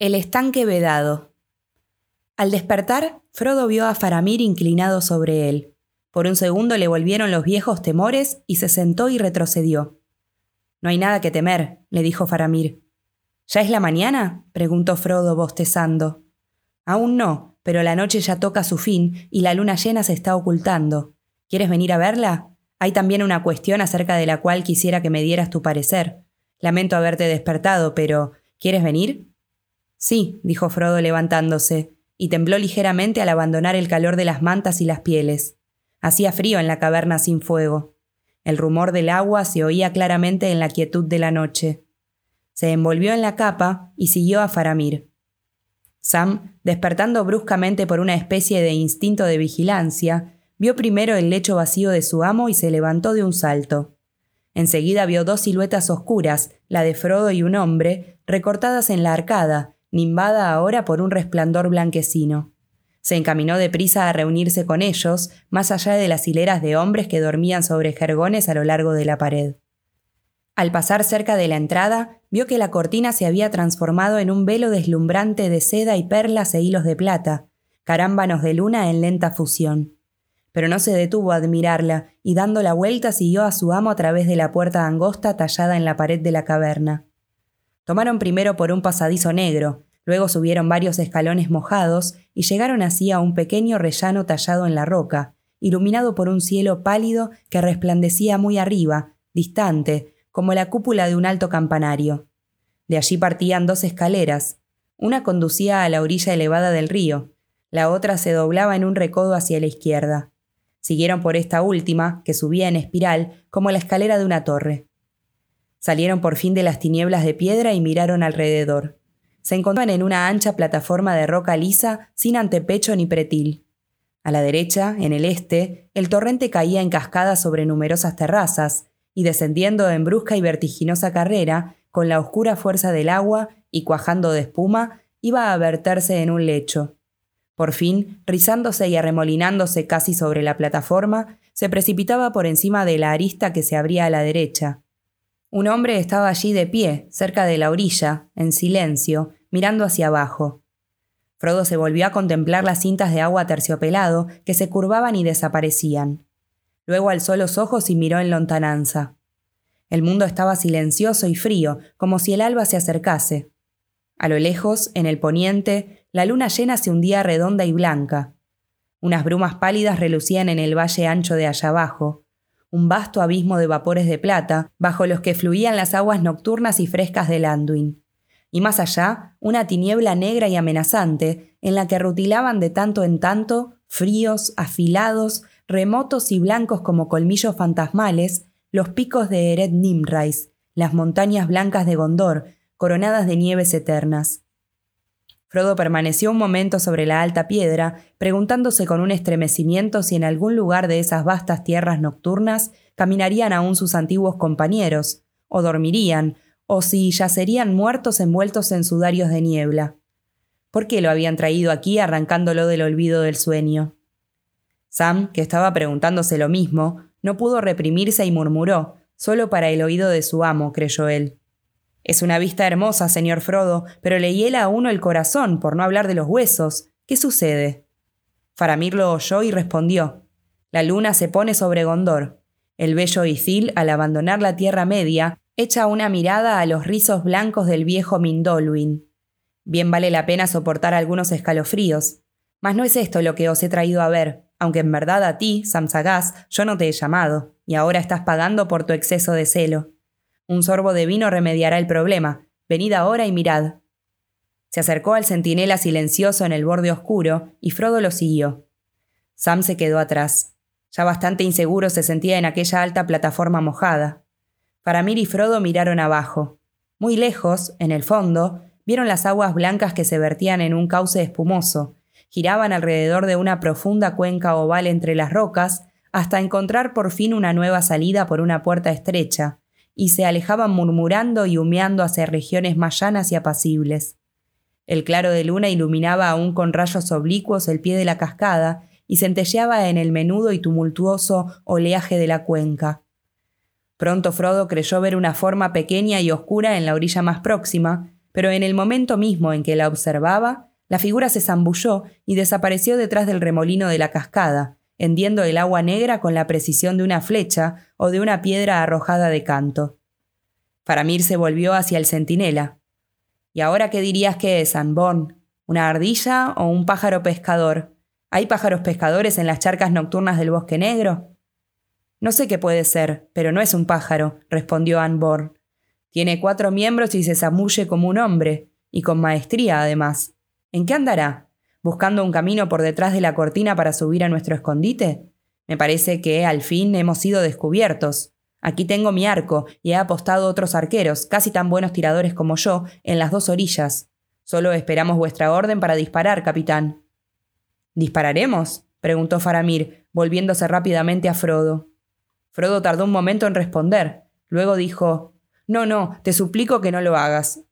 El estanque vedado. Al despertar, Frodo vio a Faramir inclinado sobre él. Por un segundo le volvieron los viejos temores y se sentó y retrocedió. No hay nada que temer, le dijo Faramir. ¿Ya es la mañana? preguntó Frodo bostezando. Aún no, pero la noche ya toca su fin y la luna llena se está ocultando. ¿Quieres venir a verla? Hay también una cuestión acerca de la cual quisiera que me dieras tu parecer. Lamento haberte despertado, pero ¿quieres venir? Sí, dijo Frodo levantándose, y tembló ligeramente al abandonar el calor de las mantas y las pieles. Hacía frío en la caverna sin fuego. El rumor del agua se oía claramente en la quietud de la noche. Se envolvió en la capa y siguió a Faramir. Sam, despertando bruscamente por una especie de instinto de vigilancia, vio primero el lecho vacío de su amo y se levantó de un salto. Enseguida vio dos siluetas oscuras, la de Frodo y un hombre, recortadas en la arcada, nimbada ahora por un resplandor blanquecino. Se encaminó deprisa a reunirse con ellos, más allá de las hileras de hombres que dormían sobre jergones a lo largo de la pared. Al pasar cerca de la entrada, vio que la cortina se había transformado en un velo deslumbrante de seda y perlas e hilos de plata, carámbanos de luna en lenta fusión. Pero no se detuvo a admirarla, y dando la vuelta siguió a su amo a través de la puerta angosta tallada en la pared de la caverna. Tomaron primero por un pasadizo negro, luego subieron varios escalones mojados y llegaron así a un pequeño rellano tallado en la roca, iluminado por un cielo pálido que resplandecía muy arriba, distante, como la cúpula de un alto campanario. De allí partían dos escaleras. Una conducía a la orilla elevada del río, la otra se doblaba en un recodo hacia la izquierda. Siguieron por esta última, que subía en espiral, como la escalera de una torre. Salieron por fin de las tinieblas de piedra y miraron alrededor. Se encontraban en una ancha plataforma de roca lisa, sin antepecho ni pretil. A la derecha, en el este, el torrente caía en cascada sobre numerosas terrazas, y descendiendo en brusca y vertiginosa carrera, con la oscura fuerza del agua y cuajando de espuma, iba a verterse en un lecho. Por fin, rizándose y arremolinándose casi sobre la plataforma, se precipitaba por encima de la arista que se abría a la derecha. Un hombre estaba allí de pie, cerca de la orilla, en silencio, mirando hacia abajo. Frodo se volvió a contemplar las cintas de agua terciopelado que se curvaban y desaparecían. Luego alzó los ojos y miró en lontananza. El mundo estaba silencioso y frío, como si el alba se acercase. A lo lejos, en el poniente, la luna llena se hundía redonda y blanca. Unas brumas pálidas relucían en el valle ancho de allá abajo, un vasto abismo de vapores de plata, bajo los que fluían las aguas nocturnas y frescas del Anduin. Y más allá, una tiniebla negra y amenazante, en la que rutilaban de tanto en tanto, fríos, afilados, remotos y blancos como colmillos fantasmales, los picos de Eret Nimrais, las montañas blancas de Gondor, coronadas de nieves eternas. Frodo permaneció un momento sobre la alta piedra, preguntándose con un estremecimiento si en algún lugar de esas vastas tierras nocturnas caminarían aún sus antiguos compañeros, o dormirían, o si yacerían muertos envueltos en sudarios de niebla. ¿Por qué lo habían traído aquí arrancándolo del olvido del sueño? Sam, que estaba preguntándose lo mismo, no pudo reprimirse y murmuró, solo para el oído de su amo, creyó él. Es una vista hermosa, señor Frodo, pero le hiela a uno el corazón, por no hablar de los huesos. ¿Qué sucede? Faramir lo oyó y respondió. La luna se pone sobre Gondor. El bello Ithil, al abandonar la Tierra Media, echa una mirada a los rizos blancos del viejo Mindolwin. Bien vale la pena soportar algunos escalofríos. Mas no es esto lo que os he traído a ver, aunque en verdad a ti, Samsagaz, yo no te he llamado, y ahora estás pagando por tu exceso de celo. Un sorbo de vino remediará el problema. Venid ahora y mirad. Se acercó al centinela silencioso en el borde oscuro, y Frodo lo siguió. Sam se quedó atrás. Ya bastante inseguro se sentía en aquella alta plataforma mojada. Faramir y Frodo miraron abajo. Muy lejos, en el fondo, vieron las aguas blancas que se vertían en un cauce espumoso, giraban alrededor de una profunda cuenca oval entre las rocas, hasta encontrar por fin una nueva salida por una puerta estrecha, y se alejaban murmurando y humeando hacia regiones más llanas y apacibles. El claro de luna iluminaba aún con rayos oblicuos el pie de la cascada y centelleaba en el menudo y tumultuoso oleaje de la cuenca. Pronto Frodo creyó ver una forma pequeña y oscura en la orilla más próxima, pero en el momento mismo en que la observaba, la figura se zambulló y desapareció detrás del remolino de la cascada, hendiendo el agua negra con la precisión de una flecha o de una piedra arrojada de canto. Faramir se volvió hacia el centinela. ¿Y ahora qué dirías que es, Anborn? ¿Una ardilla o un pájaro pescador? ¿Hay pájaros pescadores en las charcas nocturnas del bosque negro? No sé qué puede ser, pero no es un pájaro, respondió Anborn. Tiene cuatro miembros y se zamulle como un hombre, y con maestría además. ¿En qué andará? ¿Buscando un camino por detrás de la cortina para subir a nuestro escondite? Me parece que al fin hemos sido descubiertos. Aquí tengo mi arco y he apostado otros arqueros, casi tan buenos tiradores como yo, en las dos orillas. Solo esperamos vuestra orden para disparar, capitán. ¿Dispararemos? preguntó Faramir, volviéndose rápidamente a Frodo. Frodo tardó un momento en responder. Luego dijo No, no, te suplico que no lo hagas.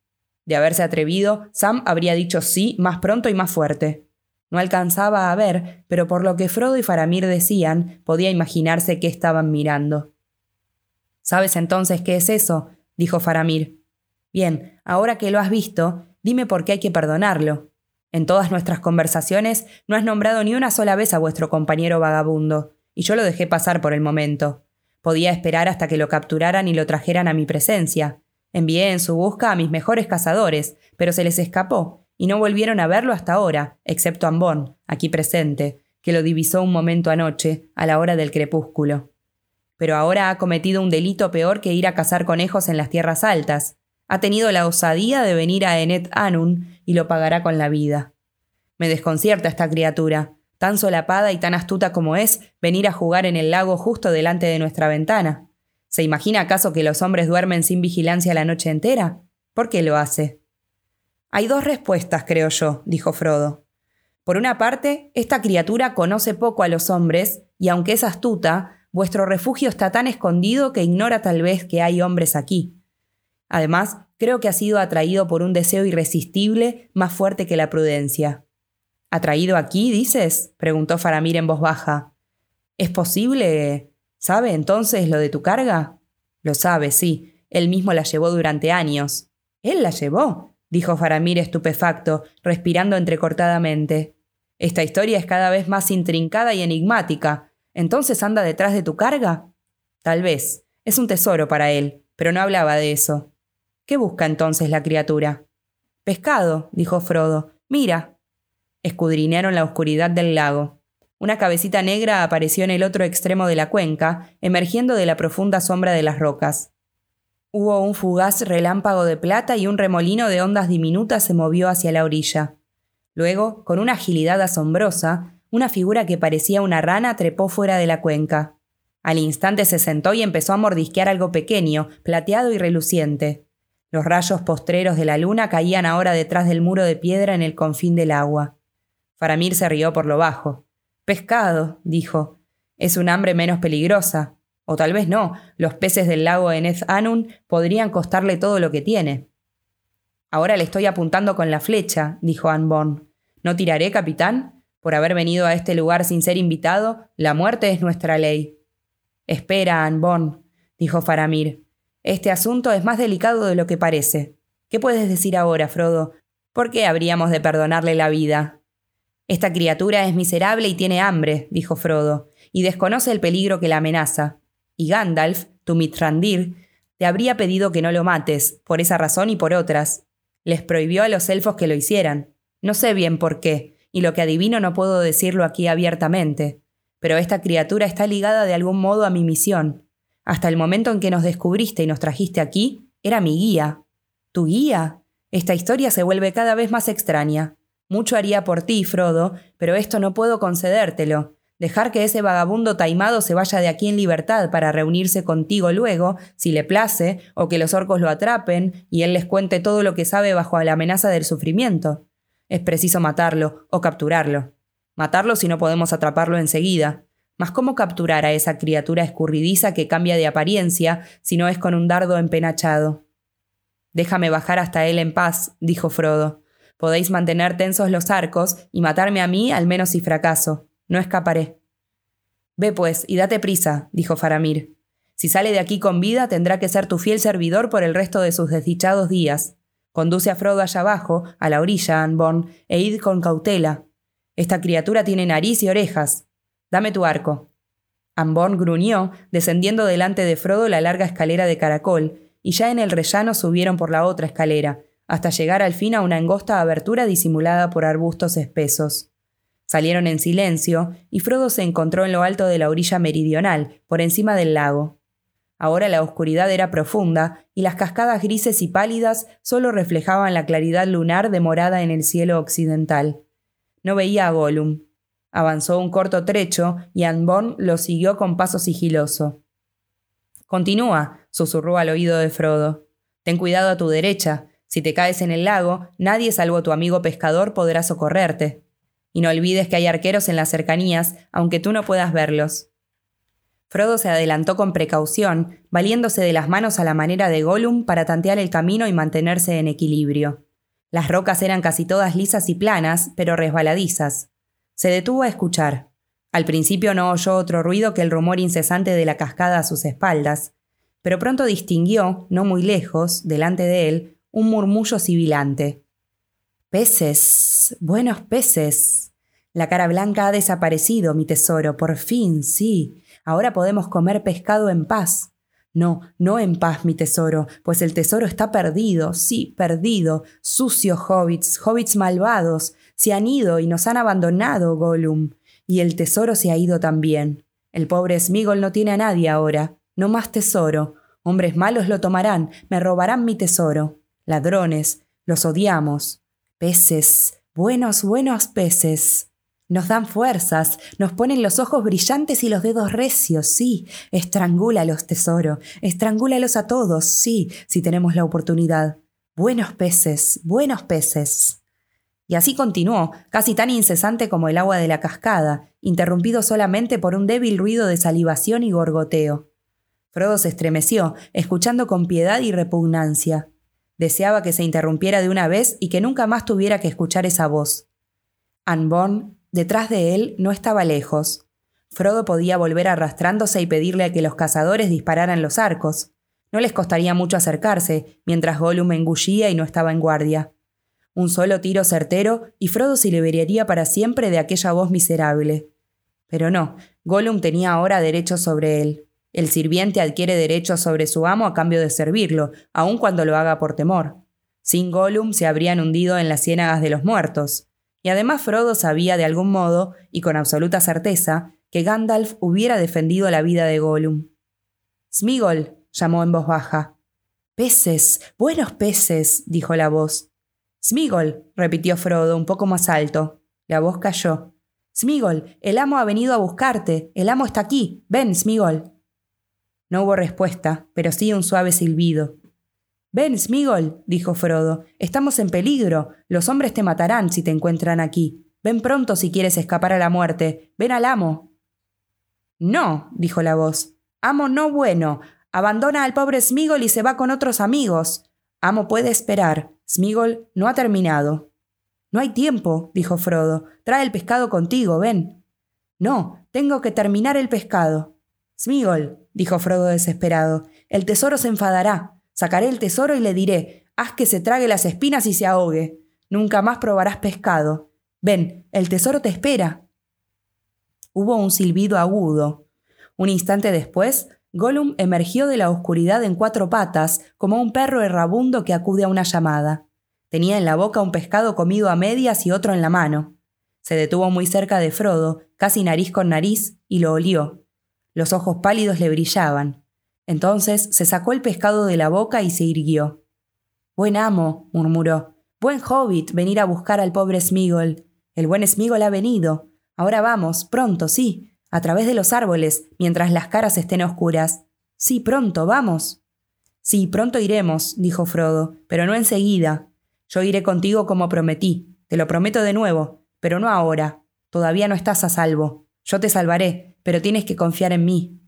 De haberse atrevido, Sam habría dicho sí más pronto y más fuerte. No alcanzaba a ver, pero por lo que Frodo y Faramir decían, podía imaginarse qué estaban mirando. ¿Sabes entonces qué es eso? dijo Faramir. Bien, ahora que lo has visto, dime por qué hay que perdonarlo. En todas nuestras conversaciones no has nombrado ni una sola vez a vuestro compañero vagabundo, y yo lo dejé pasar por el momento. Podía esperar hasta que lo capturaran y lo trajeran a mi presencia. Envié en su busca a mis mejores cazadores, pero se les escapó, y no volvieron a verlo hasta ahora, excepto Ambón, aquí presente, que lo divisó un momento anoche, a la hora del crepúsculo. Pero ahora ha cometido un delito peor que ir a cazar conejos en las tierras altas. Ha tenido la osadía de venir a Enet Anun y lo pagará con la vida. Me desconcierta esta criatura tan solapada y tan astuta como es, venir a jugar en el lago justo delante de nuestra ventana. ¿Se imagina acaso que los hombres duermen sin vigilancia la noche entera? ¿Por qué lo hace? Hay dos respuestas, creo yo, dijo Frodo. Por una parte, esta criatura conoce poco a los hombres, y aunque es astuta, vuestro refugio está tan escondido que ignora tal vez que hay hombres aquí. Además, creo que ha sido atraído por un deseo irresistible más fuerte que la prudencia. ¿Atraído aquí, dices? preguntó Faramir en voz baja. ¿Es posible? ¿Sabe entonces lo de tu carga? Lo sabe, sí. Él mismo la llevó durante años. ¿Él la llevó? dijo Faramir estupefacto, respirando entrecortadamente. Esta historia es cada vez más intrincada y enigmática. ¿Entonces anda detrás de tu carga? Tal vez. Es un tesoro para él, pero no hablaba de eso. ¿Qué busca entonces la criatura? Pescado, dijo Frodo. Mira, escudriñaron la oscuridad del lago. Una cabecita negra apareció en el otro extremo de la cuenca, emergiendo de la profunda sombra de las rocas. Hubo un fugaz relámpago de plata y un remolino de ondas diminutas se movió hacia la orilla. Luego, con una agilidad asombrosa, una figura que parecía una rana trepó fuera de la cuenca. Al instante se sentó y empezó a mordisquear algo pequeño, plateado y reluciente. Los rayos postreros de la luna caían ahora detrás del muro de piedra en el confín del agua. Faramir se rió por lo bajo. Pescado, dijo. Es un hambre menos peligrosa. O tal vez no, los peces del lago Enez Anun podrían costarle todo lo que tiene. Ahora le estoy apuntando con la flecha, dijo Anborn. ¿No tiraré, capitán? Por haber venido a este lugar sin ser invitado, la muerte es nuestra ley. Espera, Anborn, dijo Faramir. Este asunto es más delicado de lo que parece. ¿Qué puedes decir ahora, Frodo? ¿Por qué habríamos de perdonarle la vida? Esta criatura es miserable y tiene hambre, dijo Frodo, y desconoce el peligro que la amenaza. Y Gandalf, tu Mithrandir, te habría pedido que no lo mates, por esa razón y por otras. Les prohibió a los elfos que lo hicieran. No sé bien por qué, y lo que adivino no puedo decirlo aquí abiertamente. Pero esta criatura está ligada de algún modo a mi misión. Hasta el momento en que nos descubriste y nos trajiste aquí, era mi guía. ¿Tu guía? Esta historia se vuelve cada vez más extraña. Mucho haría por ti, Frodo, pero esto no puedo concedértelo. Dejar que ese vagabundo taimado se vaya de aquí en libertad para reunirse contigo luego, si le place, o que los orcos lo atrapen y él les cuente todo lo que sabe bajo la amenaza del sufrimiento. Es preciso matarlo o capturarlo. Matarlo si no podemos atraparlo enseguida. Mas ¿cómo capturar a esa criatura escurridiza que cambia de apariencia si no es con un dardo empenachado? Déjame bajar hasta él en paz, dijo Frodo. Podéis mantener tensos los arcos y matarme a mí al menos si fracaso. No escaparé. Ve pues, y date prisa, dijo Faramir. Si sale de aquí con vida, tendrá que ser tu fiel servidor por el resto de sus desdichados días. Conduce a Frodo allá abajo, a la orilla, Anborn, e id con cautela. Esta criatura tiene nariz y orejas. Dame tu arco. Anborn gruñó, descendiendo delante de Frodo la larga escalera de caracol, y ya en el rellano subieron por la otra escalera, hasta llegar al fin a una angosta abertura disimulada por arbustos espesos. Salieron en silencio, y Frodo se encontró en lo alto de la orilla meridional, por encima del lago. Ahora la oscuridad era profunda y las cascadas grises y pálidas solo reflejaban la claridad lunar demorada en el cielo occidental. No veía a Gollum. Avanzó un corto trecho y Anborn lo siguió con paso sigiloso. Continúa, susurró al oído de Frodo. Ten cuidado a tu derecha. Si te caes en el lago, nadie salvo tu amigo pescador podrá socorrerte. Y no olvides que hay arqueros en las cercanías, aunque tú no puedas verlos. Frodo se adelantó con precaución, valiéndose de las manos a la manera de Gollum para tantear el camino y mantenerse en equilibrio. Las rocas eran casi todas lisas y planas, pero resbaladizas. Se detuvo a escuchar. Al principio no oyó otro ruido que el rumor incesante de la cascada a sus espaldas, pero pronto distinguió, no muy lejos, delante de él, un murmullo sibilante. Peces, buenos peces. La cara blanca ha desaparecido, mi tesoro, por fin, sí. Ahora podemos comer pescado en paz. No, no en paz, mi tesoro, pues el tesoro está perdido, sí, perdido. Sucios hobbits, hobbits malvados, se han ido y nos han abandonado, Gollum. Y el tesoro se ha ido también. El pobre Smigol no tiene a nadie ahora. No más tesoro. Hombres malos lo tomarán, me robarán mi tesoro. Ladrones, los odiamos. Peces, buenos, buenos peces. Nos dan fuerzas, nos ponen los ojos brillantes y los dedos recios, sí. Estrangúlalos, tesoro. Estrangúlalos a todos, sí, si tenemos la oportunidad. Buenos peces, buenos peces. Y así continuó, casi tan incesante como el agua de la cascada, interrumpido solamente por un débil ruido de salivación y gorgoteo. Frodo se estremeció, escuchando con piedad y repugnancia. Deseaba que se interrumpiera de una vez y que nunca más tuviera que escuchar esa voz. Anborn Detrás de él no estaba lejos. Frodo podía volver arrastrándose y pedirle a que los cazadores dispararan los arcos. No les costaría mucho acercarse, mientras Gollum engullía y no estaba en guardia. Un solo tiro certero y Frodo se liberaría para siempre de aquella voz miserable. Pero no, Gollum tenía ahora derechos sobre él. El sirviente adquiere derechos sobre su amo a cambio de servirlo, aun cuando lo haga por temor. Sin Gollum se habrían hundido en las ciénagas de los muertos y además Frodo sabía de algún modo, y con absoluta certeza, que Gandalf hubiera defendido la vida de Gollum. Smigol, llamó en voz baja. Peces, buenos peces, dijo la voz. Smigol, repitió Frodo un poco más alto. La voz cayó. Smigol, el amo ha venido a buscarte. El amo está aquí. Ven, Smigol. No hubo respuesta, pero sí un suave silbido. Ven, Smigol, dijo Frodo, estamos en peligro. Los hombres te matarán si te encuentran aquí. Ven pronto si quieres escapar a la muerte. Ven al amo. No, dijo la voz. Amo no bueno. Abandona al pobre Smigol y se va con otros amigos. Amo puede esperar. Smigol no ha terminado. No hay tiempo, dijo Frodo. Trae el pescado contigo, ven. No, tengo que terminar el pescado. Smigol, dijo Frodo desesperado, el tesoro se enfadará. Sacaré el tesoro y le diré, haz que se trague las espinas y se ahogue. Nunca más probarás pescado. Ven, el tesoro te espera. Hubo un silbido agudo. Un instante después, Gollum emergió de la oscuridad en cuatro patas, como un perro errabundo que acude a una llamada. Tenía en la boca un pescado comido a medias y otro en la mano. Se detuvo muy cerca de Frodo, casi nariz con nariz, y lo olió. Los ojos pálidos le brillaban. Entonces se sacó el pescado de la boca y se irguió. Buen amo, murmuró. Buen hobbit venir a buscar al pobre Smigol. El buen Smigol ha venido. Ahora vamos, pronto, sí, a través de los árboles, mientras las caras estén oscuras. Sí, pronto, vamos. Sí, pronto iremos, dijo Frodo, pero no enseguida. Yo iré contigo como prometí, te lo prometo de nuevo, pero no ahora. Todavía no estás a salvo. Yo te salvaré, pero tienes que confiar en mí.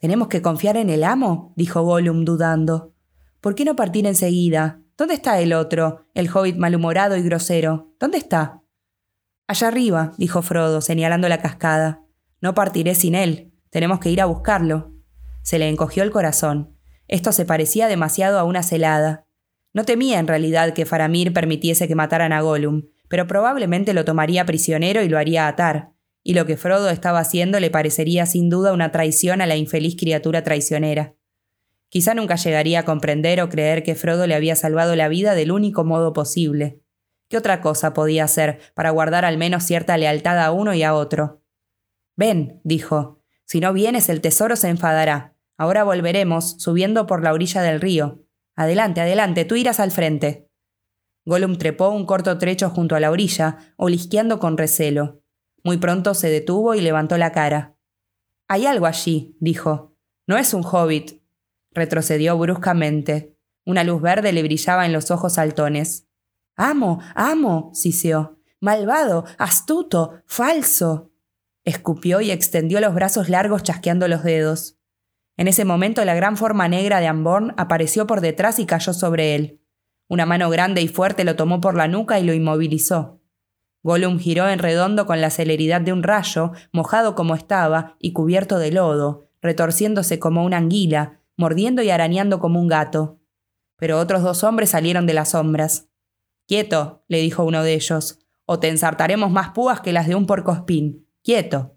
¿Tenemos que confiar en el amo? dijo Gollum dudando. ¿Por qué no partir enseguida? ¿Dónde está el otro, el hobbit malhumorado y grosero? ¿Dónde está? Allá arriba, dijo Frodo, señalando la cascada. No partiré sin él. Tenemos que ir a buscarlo. Se le encogió el corazón. Esto se parecía demasiado a una celada. No temía en realidad que Faramir permitiese que mataran a Gollum, pero probablemente lo tomaría prisionero y lo haría atar, y lo que Frodo estaba haciendo le parecería sin duda una traición a la infeliz criatura traicionera. Quizá nunca llegaría a comprender o creer que Frodo le había salvado la vida del único modo posible. ¿Qué otra cosa podía hacer para guardar al menos cierta lealtad a uno y a otro? Ven, dijo. Si no vienes, el tesoro se enfadará. Ahora volveremos, subiendo por la orilla del río. Adelante, adelante, tú irás al frente. Gollum trepó un corto trecho junto a la orilla, olisqueando con recelo. Muy pronto se detuvo y levantó la cara. Hay algo allí, dijo. No es un hobbit. Retrocedió bruscamente. Una luz verde le brillaba en los ojos saltones. Amo, amo, siseó. Malvado, astuto, falso. Escupió y extendió los brazos largos chasqueando los dedos. En ese momento la gran forma negra de Amborn apareció por detrás y cayó sobre él. Una mano grande y fuerte lo tomó por la nuca y lo inmovilizó. Gollum giró en redondo con la celeridad de un rayo, mojado como estaba y cubierto de lodo, retorciéndose como una anguila, mordiendo y arañando como un gato. Pero otros dos hombres salieron de las sombras. Quieto, le dijo uno de ellos, o te ensartaremos más púas que las de un porcospín. Quieto.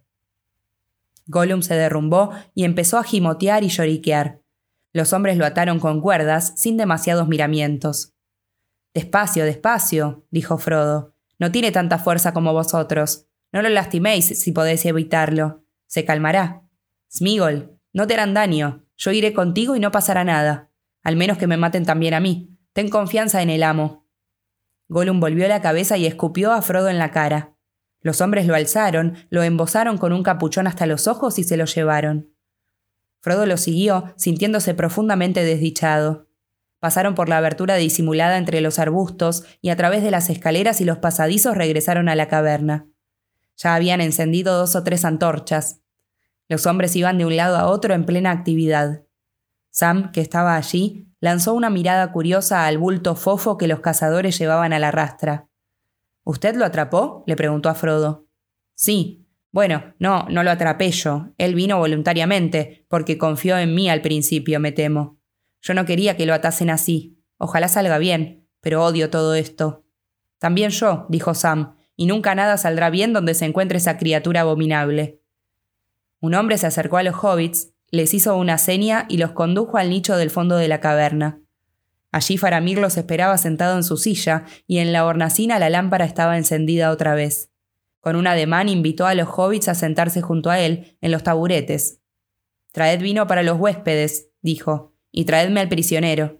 Gollum se derrumbó y empezó a gimotear y lloriquear. Los hombres lo ataron con cuerdas, sin demasiados miramientos. Despacio, despacio, dijo Frodo. No tiene tanta fuerza como vosotros. No lo lastiméis si podéis evitarlo. Se calmará. Smigol, no te harán daño. Yo iré contigo y no pasará nada. Al menos que me maten también a mí. Ten confianza en el amo. Gollum volvió la cabeza y escupió a Frodo en la cara. Los hombres lo alzaron, lo embosaron con un capuchón hasta los ojos y se lo llevaron. Frodo lo siguió, sintiéndose profundamente desdichado. Pasaron por la abertura disimulada entre los arbustos y a través de las escaleras y los pasadizos regresaron a la caverna. Ya habían encendido dos o tres antorchas. Los hombres iban de un lado a otro en plena actividad. Sam, que estaba allí, lanzó una mirada curiosa al bulto fofo que los cazadores llevaban a la rastra. ¿Usted lo atrapó? le preguntó a Frodo. Sí. Bueno, no, no lo atrapé yo. Él vino voluntariamente, porque confió en mí al principio, me temo. Yo no quería que lo atasen así. Ojalá salga bien, pero odio todo esto. También yo, dijo Sam, y nunca nada saldrá bien donde se encuentre esa criatura abominable. Un hombre se acercó a los hobbits, les hizo una seña y los condujo al nicho del fondo de la caverna. Allí Faramir los esperaba sentado en su silla, y en la hornacina la lámpara estaba encendida otra vez. Con un ademán invitó a los hobbits a sentarse junto a él, en los taburetes. Traed vino para los huéspedes, dijo, y traedme al prisionero.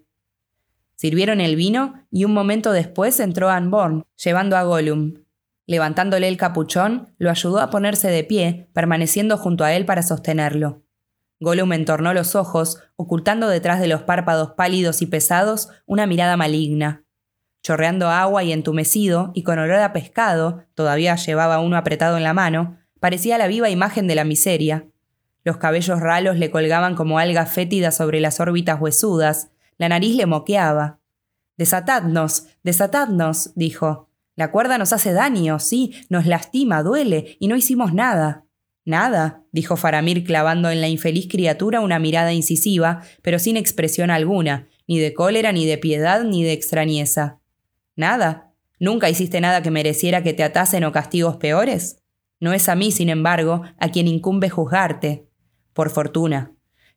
Sirvieron el vino, y un momento después entró Anborn, llevando a Gollum. Levantándole el capuchón, lo ayudó a ponerse de pie, permaneciendo junto a él para sostenerlo. Gollum entornó los ojos, ocultando detrás de los párpados pálidos y pesados una mirada maligna. Chorreando agua y entumecido, y con olor a pescado, todavía llevaba uno apretado en la mano, parecía la viva imagen de la miseria. Los cabellos ralos le colgaban como algas fétidas sobre las órbitas huesudas, la nariz le moqueaba. Desatadnos, desatadnos, dijo. La cuerda nos hace daño, sí, nos lastima, duele, y no hicimos nada. Nada, dijo Faramir clavando en la infeliz criatura una mirada incisiva, pero sin expresión alguna, ni de cólera, ni de piedad, ni de extrañeza. Nada. ¿Nunca hiciste nada que mereciera que te atasen o castigos peores? No es a mí, sin embargo, a quien incumbe juzgarte. Por fortuna.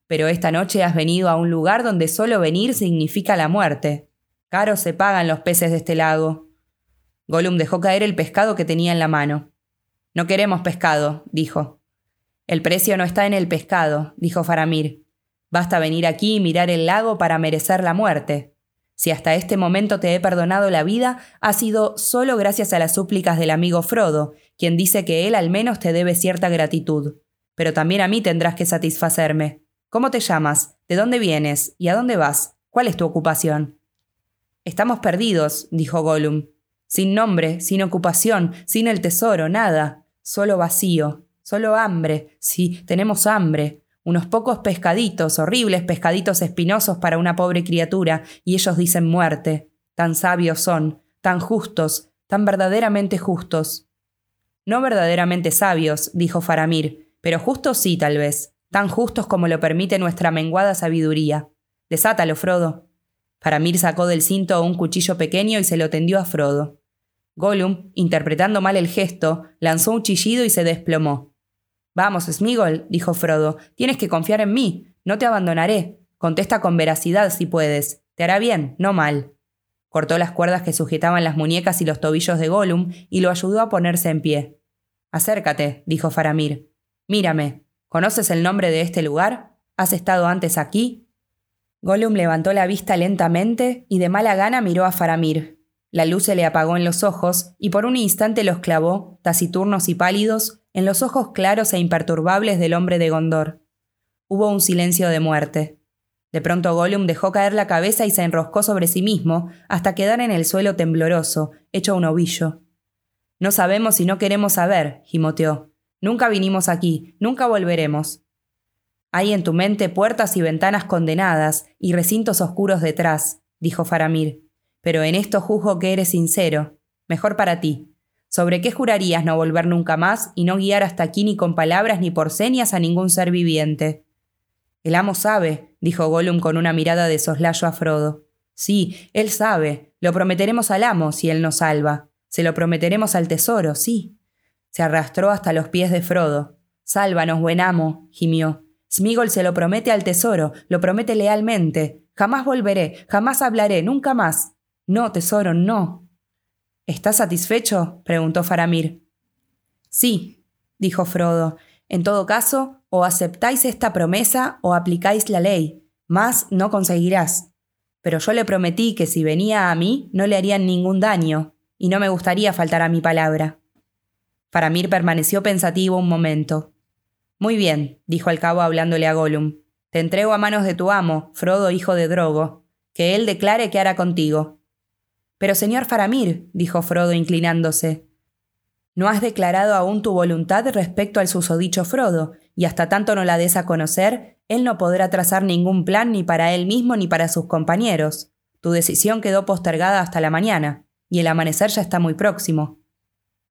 Pero esta noche has venido a un lugar donde solo venir significa la muerte. Caros se pagan los peces de este lago. Gollum dejó caer el pescado que tenía en la mano. No queremos pescado, dijo. El precio no está en el pescado, dijo Faramir. Basta venir aquí y mirar el lago para merecer la muerte. Si hasta este momento te he perdonado la vida, ha sido solo gracias a las súplicas del amigo Frodo, quien dice que él al menos te debe cierta gratitud. Pero también a mí tendrás que satisfacerme. ¿Cómo te llamas? ¿De dónde vienes? ¿Y a dónde vas? ¿Cuál es tu ocupación? Estamos perdidos, dijo Gollum. Sin nombre, sin ocupación, sin el tesoro, nada. Solo vacío. Solo hambre, sí, tenemos hambre. Unos pocos pescaditos, horribles pescaditos espinosos para una pobre criatura, y ellos dicen muerte. Tan sabios son, tan justos, tan verdaderamente justos. No verdaderamente sabios, dijo Faramir, pero justos sí, tal vez, tan justos como lo permite nuestra menguada sabiduría. Desátalo, Frodo. Faramir sacó del cinto un cuchillo pequeño y se lo tendió a Frodo. Gollum, interpretando mal el gesto, lanzó un chillido y se desplomó. Vamos, Smigol, dijo Frodo, tienes que confiar en mí, no te abandonaré. Contesta con veracidad si puedes. Te hará bien, no mal. Cortó las cuerdas que sujetaban las muñecas y los tobillos de Gollum y lo ayudó a ponerse en pie. Acércate, dijo Faramir. Mírame. ¿Conoces el nombre de este lugar? ¿Has estado antes aquí? Gollum levantó la vista lentamente y de mala gana miró a Faramir. La luz se le apagó en los ojos y por un instante los clavó, taciturnos y pálidos, en los ojos claros e imperturbables del hombre de Gondor. Hubo un silencio de muerte. De pronto Gollum dejó caer la cabeza y se enroscó sobre sí mismo hasta quedar en el suelo tembloroso, hecho un ovillo. No sabemos y no queremos saber, gimoteó. Nunca vinimos aquí, nunca volveremos. Hay en tu mente puertas y ventanas condenadas y recintos oscuros detrás, dijo Faramir. Pero en esto juzgo que eres sincero. Mejor para ti. ¿Sobre qué jurarías no volver nunca más y no guiar hasta aquí ni con palabras ni por señas a ningún ser viviente? El amo sabe, dijo Gollum con una mirada de soslayo a Frodo. Sí, él sabe. Lo prometeremos al amo si él nos salva. Se lo prometeremos al tesoro, sí. Se arrastró hasta los pies de Frodo. Sálvanos, buen amo, gimió. Smigol se lo promete al tesoro, lo promete lealmente. Jamás volveré, jamás hablaré, nunca más. No, tesoro, no. ¿Estás satisfecho? preguntó Faramir. Sí, dijo Frodo. En todo caso, o aceptáis esta promesa o aplicáis la ley, más no conseguirás. Pero yo le prometí que si venía a mí no le harían ningún daño, y no me gustaría faltar a mi palabra. Faramir permaneció pensativo un momento. Muy bien, dijo el cabo hablándole a Gollum. Te entrego a manos de tu amo, Frodo hijo de Drogo, que él declare qué hará contigo. Pero señor Faramir, dijo Frodo inclinándose, no has declarado aún tu voluntad respecto al susodicho Frodo, y hasta tanto no la des a conocer, él no podrá trazar ningún plan ni para él mismo ni para sus compañeros. Tu decisión quedó postergada hasta la mañana, y el amanecer ya está muy próximo.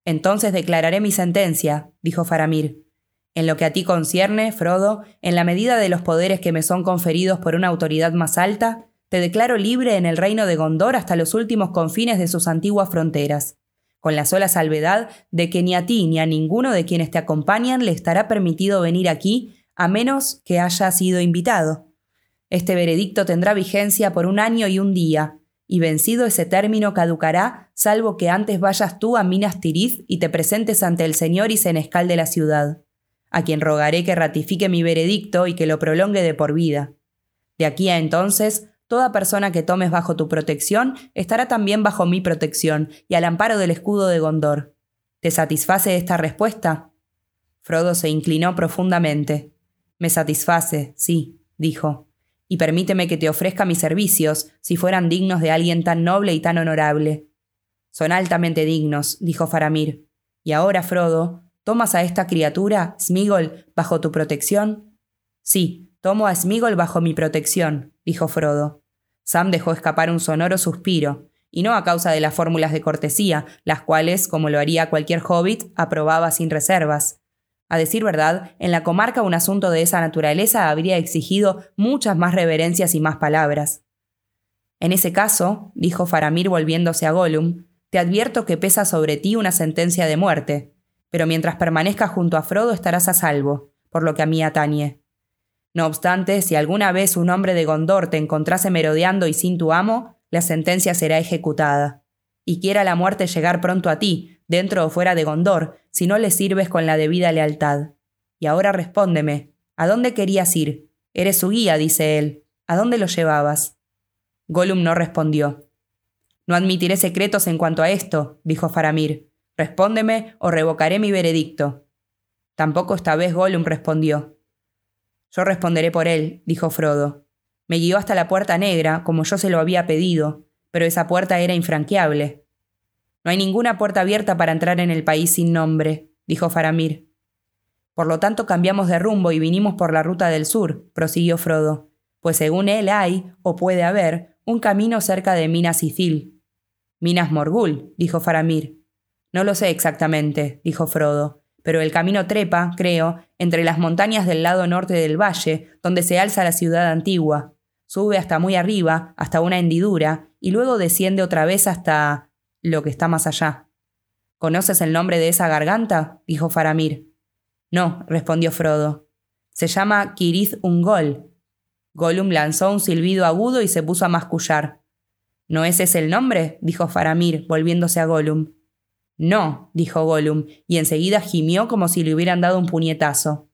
Entonces declararé mi sentencia, dijo Faramir. En lo que a ti concierne, Frodo, en la medida de los poderes que me son conferidos por una autoridad más alta, te declaro libre en el reino de Gondor hasta los últimos confines de sus antiguas fronteras con la sola salvedad de que ni a ti ni a ninguno de quienes te acompañan le estará permitido venir aquí a menos que haya sido invitado. Este veredicto tendrá vigencia por un año y un día, y vencido ese término caducará, salvo que antes vayas tú a Minas Tirith y te presentes ante el señor y senescal de la ciudad, a quien rogaré que ratifique mi veredicto y que lo prolongue de por vida. De aquí a entonces Toda persona que tomes bajo tu protección estará también bajo mi protección y al amparo del escudo de Gondor. ¿Te satisface esta respuesta? Frodo se inclinó profundamente. Me satisface, sí, dijo, y permíteme que te ofrezca mis servicios, si fueran dignos de alguien tan noble y tan honorable. Son altamente dignos, dijo Faramir. Y ahora, Frodo, ¿tomas a esta criatura, Smigol, bajo tu protección? Sí, tomo a Smigol bajo mi protección, dijo Frodo. Sam dejó escapar un sonoro suspiro, y no a causa de las fórmulas de cortesía, las cuales, como lo haría cualquier hobbit, aprobaba sin reservas. A decir verdad, en la comarca un asunto de esa naturaleza habría exigido muchas más reverencias y más palabras. En ese caso, dijo Faramir volviéndose a Gollum, te advierto que pesa sobre ti una sentencia de muerte, pero mientras permanezcas junto a Frodo estarás a salvo, por lo que a mí atañe. No obstante, si alguna vez un hombre de Gondor te encontrase merodeando y sin tu amo, la sentencia será ejecutada. Y quiera la muerte llegar pronto a ti, dentro o fuera de Gondor, si no le sirves con la debida lealtad. Y ahora respóndeme, ¿a dónde querías ir? Eres su guía, dice él. ¿A dónde lo llevabas? Gollum no respondió. No admitiré secretos en cuanto a esto, dijo Faramir. Respóndeme o revocaré mi veredicto. Tampoco esta vez Gollum respondió. Yo responderé por él, dijo Frodo. Me guió hasta la puerta negra, como yo se lo había pedido, pero esa puerta era infranqueable. No hay ninguna puerta abierta para entrar en el país sin nombre, dijo Faramir. Por lo tanto cambiamos de rumbo y vinimos por la ruta del sur, prosiguió Frodo, pues según él hay, o puede haber, un camino cerca de Minas Ithil. Minas Morgul, dijo Faramir. No lo sé exactamente, dijo Frodo, pero el camino trepa, creo, entre las montañas del lado norte del valle, donde se alza la ciudad antigua. sube hasta muy arriba, hasta una hendidura, y luego desciende otra vez hasta lo que está más allá. ¿Conoces el nombre de esa garganta? dijo Faramir. No, respondió Frodo. Se llama Kirith Ungol. Gollum lanzó un silbido agudo y se puso a mascullar. ¿No ese es el nombre? dijo Faramir, volviéndose a Gollum. No, dijo Gollum, y enseguida gimió como si le hubieran dado un puñetazo.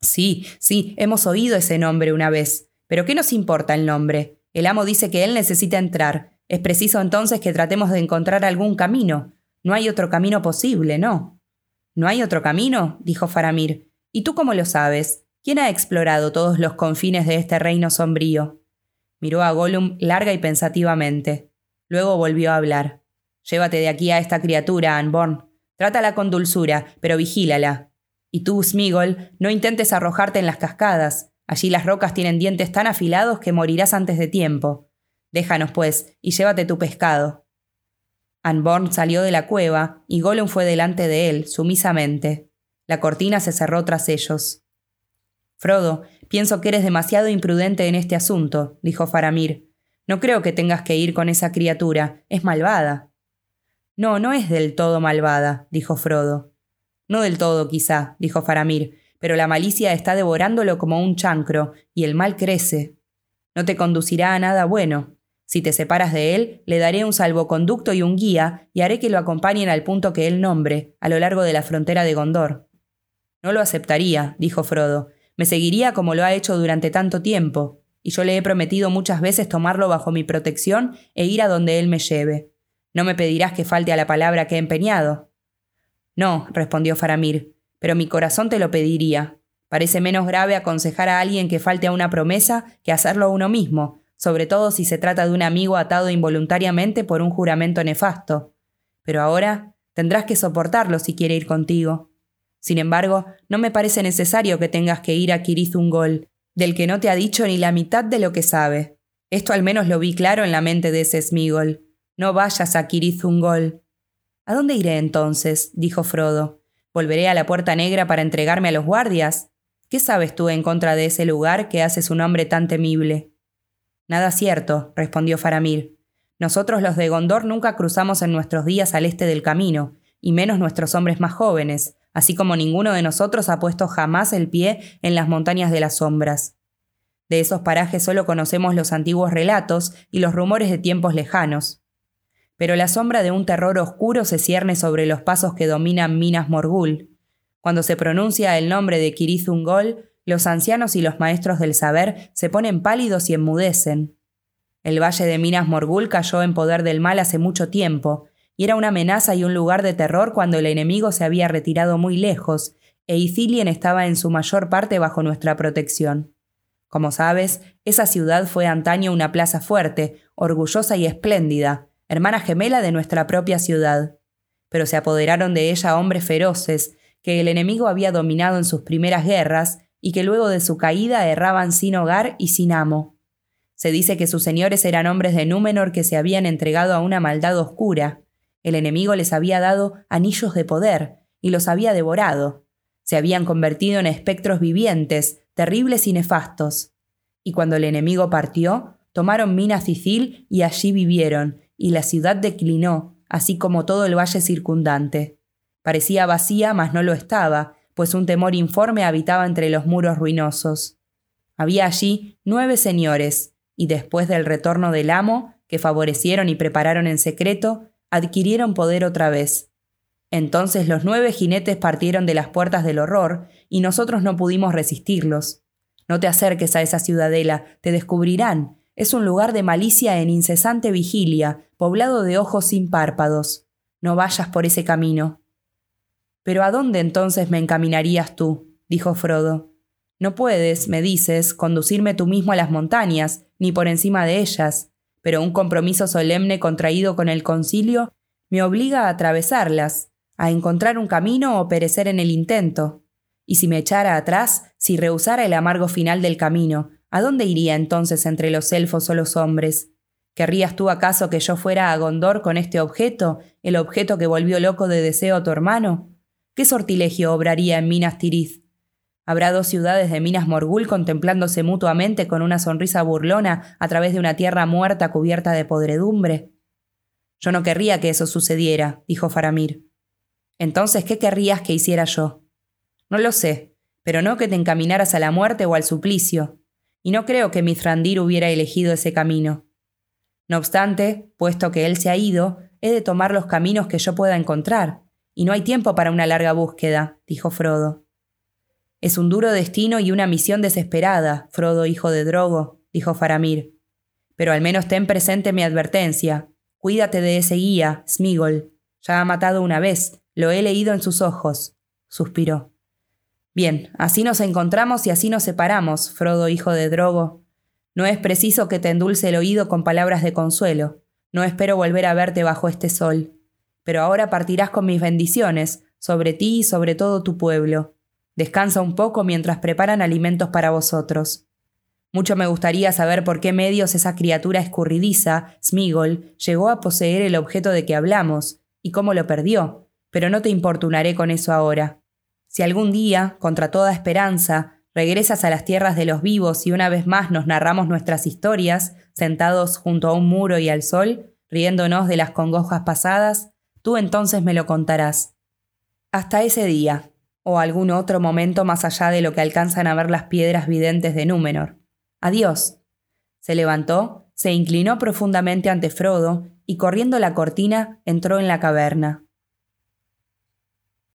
Sí, sí, hemos oído ese nombre una vez. Pero ¿qué nos importa el nombre? El amo dice que él necesita entrar. Es preciso entonces que tratemos de encontrar algún camino. No hay otro camino posible, ¿no? ¿No hay otro camino? dijo Faramir. ¿Y tú cómo lo sabes? ¿Quién ha explorado todos los confines de este reino sombrío? Miró a Gollum larga y pensativamente. Luego volvió a hablar. Llévate de aquí a esta criatura, Anborn. Trátala con dulzura, pero vigílala. Y tú, Smigol, no intentes arrojarte en las cascadas. Allí las rocas tienen dientes tan afilados que morirás antes de tiempo. Déjanos, pues, y llévate tu pescado. Anborn salió de la cueva, y Gollum fue delante de él, sumisamente. La cortina se cerró tras ellos. Frodo, pienso que eres demasiado imprudente en este asunto, dijo Faramir. No creo que tengas que ir con esa criatura. Es malvada. No, no es del todo malvada, dijo Frodo. No del todo, quizá, dijo Faramir, pero la malicia está devorándolo como un chancro, y el mal crece. No te conducirá a nada bueno. Si te separas de él, le daré un salvoconducto y un guía, y haré que lo acompañen al punto que él nombre, a lo largo de la frontera de Gondor. No lo aceptaría, dijo Frodo. Me seguiría como lo ha hecho durante tanto tiempo, y yo le he prometido muchas veces tomarlo bajo mi protección e ir a donde él me lleve. No me pedirás que falte a la palabra que he empeñado. No, respondió Faramir, pero mi corazón te lo pediría. Parece menos grave aconsejar a alguien que falte a una promesa que hacerlo uno mismo, sobre todo si se trata de un amigo atado involuntariamente por un juramento nefasto. Pero ahora tendrás que soportarlo si quiere ir contigo. Sin embargo, no me parece necesario que tengas que ir a Kirizungol, del que no te ha dicho ni la mitad de lo que sabe. Esto al menos lo vi claro en la mente de ese Smigol. No vayas a Kirizungol. ¿A dónde iré entonces? dijo Frodo. ¿Volveré a la Puerta Negra para entregarme a los guardias? ¿Qué sabes tú en contra de ese lugar que hace su nombre tan temible? Nada cierto, respondió Faramir. Nosotros los de Gondor nunca cruzamos en nuestros días al este del camino, y menos nuestros hombres más jóvenes, así como ninguno de nosotros ha puesto jamás el pie en las montañas de las sombras. De esos parajes solo conocemos los antiguos relatos y los rumores de tiempos lejanos pero la sombra de un terror oscuro se cierne sobre los pasos que dominan Minas Morgul. Cuando se pronuncia el nombre de Kirizungol, los ancianos y los maestros del saber se ponen pálidos y enmudecen. El valle de Minas Morgul cayó en poder del mal hace mucho tiempo, y era una amenaza y un lugar de terror cuando el enemigo se había retirado muy lejos, e Ithilien estaba en su mayor parte bajo nuestra protección. Como sabes, esa ciudad fue antaño una plaza fuerte, orgullosa y espléndida, hermana gemela de nuestra propia ciudad. Pero se apoderaron de ella hombres feroces, que el enemigo había dominado en sus primeras guerras y que luego de su caída erraban sin hogar y sin amo. Se dice que sus señores eran hombres de Númenor que se habían entregado a una maldad oscura. El enemigo les había dado anillos de poder y los había devorado. Se habían convertido en espectros vivientes, terribles y nefastos. Y cuando el enemigo partió, tomaron Minas Cicil y allí vivieron, y la ciudad declinó, así como todo el valle circundante. Parecía vacía, mas no lo estaba, pues un temor informe habitaba entre los muros ruinosos. Había allí nueve señores, y después del retorno del amo, que favorecieron y prepararon en secreto, adquirieron poder otra vez. Entonces los nueve jinetes partieron de las puertas del horror, y nosotros no pudimos resistirlos. No te acerques a esa ciudadela, te descubrirán, es un lugar de malicia en incesante vigilia, poblado de ojos sin párpados. No vayas por ese camino. Pero ¿a dónde entonces me encaminarías tú? dijo Frodo. No puedes, me dices, conducirme tú mismo a las montañas, ni por encima de ellas, pero un compromiso solemne contraído con el concilio me obliga a atravesarlas, a encontrar un camino o perecer en el intento. Y si me echara atrás, si rehusara el amargo final del camino, ¿A dónde iría entonces entre los elfos o los hombres? ¿Querrías tú acaso que yo fuera a Gondor con este objeto, el objeto que volvió loco de deseo a tu hermano? ¿Qué sortilegio obraría en Minas Tirith? Habrá dos ciudades de Minas Morgul contemplándose mutuamente con una sonrisa burlona a través de una tierra muerta cubierta de podredumbre. Yo no querría que eso sucediera, dijo Faramir. Entonces, ¿qué querrías que hiciera yo? No lo sé, pero no que te encaminaras a la muerte o al suplicio, y no creo que Mithrandir hubiera elegido ese camino. No obstante, puesto que él se ha ido, he de tomar los caminos que yo pueda encontrar, y no hay tiempo para una larga búsqueda, dijo Frodo. Es un duro destino y una misión desesperada, Frodo hijo de Drogo, dijo Faramir. Pero al menos ten presente mi advertencia. Cuídate de ese guía, Smigol. Ya ha matado una vez, lo he leído en sus ojos. suspiró. Bien, así nos encontramos y así nos separamos, Frodo hijo de Drogo. No es preciso que te endulce el oído con palabras de consuelo. No espero volver a verte bajo este sol. Pero ahora partirás con mis bendiciones, sobre ti y sobre todo tu pueblo. Descansa un poco mientras preparan alimentos para vosotros. Mucho me gustaría saber por qué medios esa criatura escurridiza, Smigol, llegó a poseer el objeto de que hablamos, y cómo lo perdió, pero no te importunaré con eso ahora. Si algún día, contra toda esperanza, regresas a las tierras de los vivos y una vez más nos narramos nuestras historias, sentados junto a un muro y al sol, riéndonos de las congojas pasadas, tú entonces me lo contarás. Hasta ese día, o algún otro momento más allá de lo que alcanzan a ver las piedras videntes de Númenor. Adiós. Se levantó, se inclinó profundamente ante Frodo y corriendo la cortina entró en la caverna.